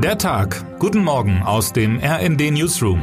Der Tag. Guten Morgen aus dem RND Newsroom.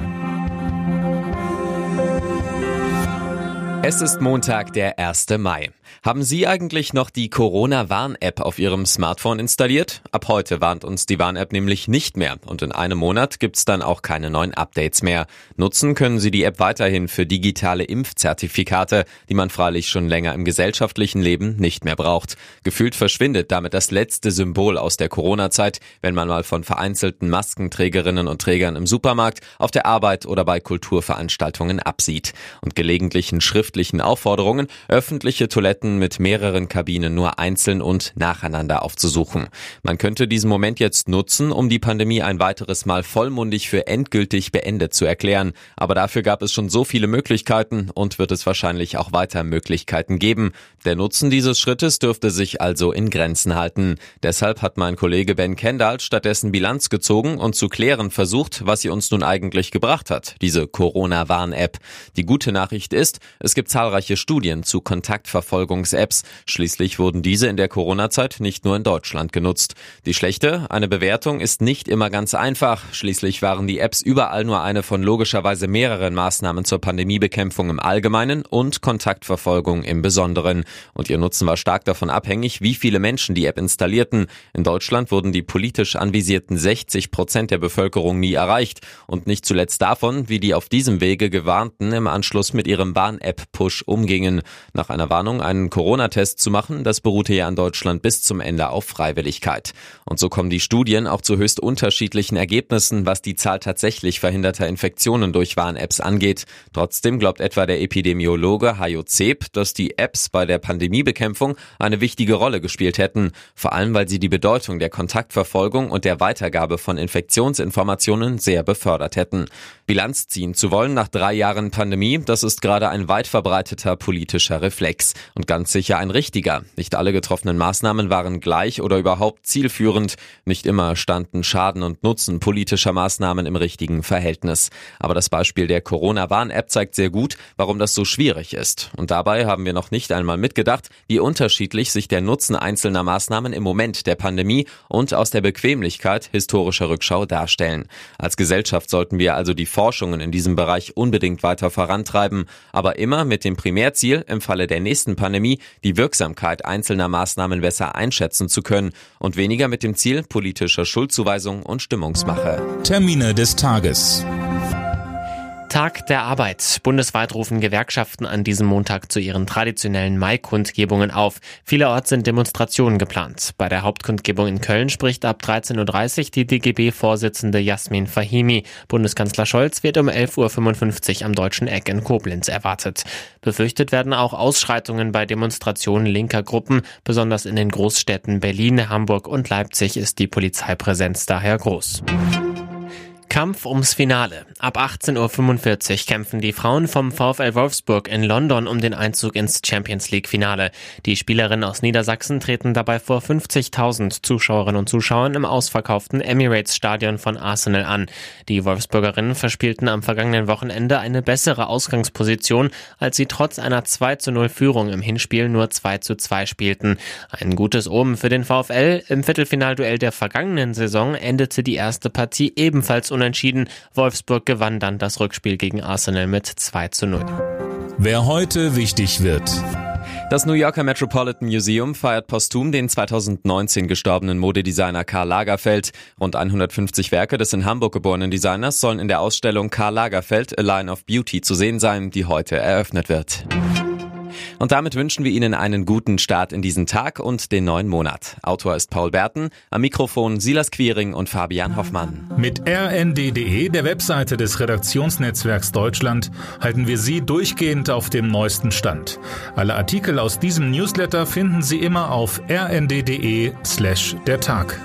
Es ist Montag, der 1. Mai. Haben Sie eigentlich noch die Corona-Warn-App auf Ihrem Smartphone installiert? Ab heute warnt uns die Warn-App nämlich nicht mehr und in einem Monat gibt's dann auch keine neuen Updates mehr. Nutzen können Sie die App weiterhin für digitale Impfzertifikate, die man freilich schon länger im gesellschaftlichen Leben nicht mehr braucht. Gefühlt verschwindet damit das letzte Symbol aus der Corona-Zeit, wenn man mal von vereinzelten Maskenträgerinnen und Trägern im Supermarkt, auf der Arbeit oder bei Kulturveranstaltungen absieht. Und gelegentlichen schriftlichen Aufforderungen, öffentliche Toiletten mit mehreren Kabinen nur einzeln und nacheinander aufzusuchen. Man könnte diesen Moment jetzt nutzen, um die Pandemie ein weiteres Mal vollmundig für endgültig beendet zu erklären. Aber dafür gab es schon so viele Möglichkeiten und wird es wahrscheinlich auch weiter Möglichkeiten geben. Der Nutzen dieses Schrittes dürfte sich also in Grenzen halten. Deshalb hat mein Kollege Ben Kendall stattdessen Bilanz gezogen und zu klären versucht, was sie uns nun eigentlich gebracht hat, diese Corona-Warn-App. Die gute Nachricht ist, es gibt zahlreiche Studien zu Kontaktverfolgung Verfolgungs-Apps. Schließlich wurden diese in der Corona-Zeit nicht nur in Deutschland genutzt. Die schlechte, eine Bewertung ist nicht immer ganz einfach. Schließlich waren die Apps überall nur eine von logischerweise mehreren Maßnahmen zur Pandemiebekämpfung im Allgemeinen und Kontaktverfolgung im Besonderen. Und ihr Nutzen war stark davon abhängig, wie viele Menschen die App installierten. In Deutschland wurden die politisch anvisierten 60 Prozent der Bevölkerung nie erreicht. Und nicht zuletzt davon, wie die auf diesem Wege gewarnten im Anschluss mit ihrem Warn-App-Push umgingen. Nach einer Warnung, einen Corona-Test zu machen, das beruhte ja in Deutschland bis zum Ende auf Freiwilligkeit. Und so kommen die Studien auch zu höchst unterschiedlichen Ergebnissen, was die Zahl tatsächlich verhinderter Infektionen durch Warn-Apps angeht. Trotzdem glaubt etwa der Epidemiologe Hajo Zeb, dass die Apps bei der Pandemiebekämpfung eine wichtige Rolle gespielt hätten, vor allem weil sie die Bedeutung der Kontaktverfolgung und der Weitergabe von Infektionsinformationen sehr befördert hätten. Bilanz ziehen zu wollen nach drei Jahren Pandemie, das ist gerade ein weit verbreiteter politischer Reflex und ganz sicher ein richtiger. Nicht alle getroffenen Maßnahmen waren gleich oder überhaupt zielführend. Nicht immer standen Schaden und Nutzen politischer Maßnahmen im richtigen Verhältnis. Aber das Beispiel der Corona-Warn-App zeigt sehr gut, warum das so schwierig ist. Und dabei haben wir noch nicht einmal mitgedacht, wie unterschiedlich sich der Nutzen einzelner Maßnahmen im Moment der Pandemie und aus der Bequemlichkeit historischer Rückschau darstellen. Als Gesellschaft sollten wir also die Forschungen in diesem Bereich unbedingt weiter vorantreiben, aber immer mit dem Primärziel, im Falle der nächsten Pandemie die Wirksamkeit einzelner Maßnahmen besser einschätzen zu können und weniger mit dem Ziel politischer Schuldzuweisung und Stimmungsmache. Termine des Tages. Tag der Arbeit. Bundesweit rufen Gewerkschaften an diesem Montag zu ihren traditionellen Mai-Kundgebungen auf. Vielerorts sind Demonstrationen geplant. Bei der Hauptkundgebung in Köln spricht ab 13.30 Uhr die DGB-Vorsitzende Jasmin Fahimi. Bundeskanzler Scholz wird um 11.55 Uhr am Deutschen Eck in Koblenz erwartet. Befürchtet werden auch Ausschreitungen bei Demonstrationen linker Gruppen. Besonders in den Großstädten Berlin, Hamburg und Leipzig ist die Polizeipräsenz daher groß. Kampf ums Finale. Ab 18.45 Uhr kämpfen die Frauen vom VfL Wolfsburg in London um den Einzug ins Champions League Finale. Die Spielerinnen aus Niedersachsen treten dabei vor 50.000 Zuschauerinnen und Zuschauern im ausverkauften Emirates Stadion von Arsenal an. Die Wolfsburgerinnen verspielten am vergangenen Wochenende eine bessere Ausgangsposition, als sie trotz einer 2 zu 0 Führung im Hinspiel nur 2 zu 2 spielten. Ein gutes Omen für den VfL. Im Viertelfinalduell der vergangenen Saison endete die erste Partie ebenfalls unentschieden. Wolfsburg gewann dann das Rückspiel gegen Arsenal mit 2 zu 0. Wer heute wichtig wird. Das New Yorker Metropolitan Museum feiert posthum den 2019 gestorbenen Modedesigner Karl Lagerfeld. Rund 150 Werke des in Hamburg geborenen Designers sollen in der Ausstellung Karl Lagerfeld A Line of Beauty zu sehen sein, die heute eröffnet wird. Und damit wünschen wir Ihnen einen guten Start in diesen Tag und den neuen Monat. Autor ist Paul Berten, am Mikrofon Silas Quiring und Fabian Hoffmann. Mit rnd.de, der Webseite des Redaktionsnetzwerks Deutschland, halten wir Sie durchgehend auf dem neuesten Stand. Alle Artikel aus diesem Newsletter finden Sie immer auf rnd.de slash der Tag.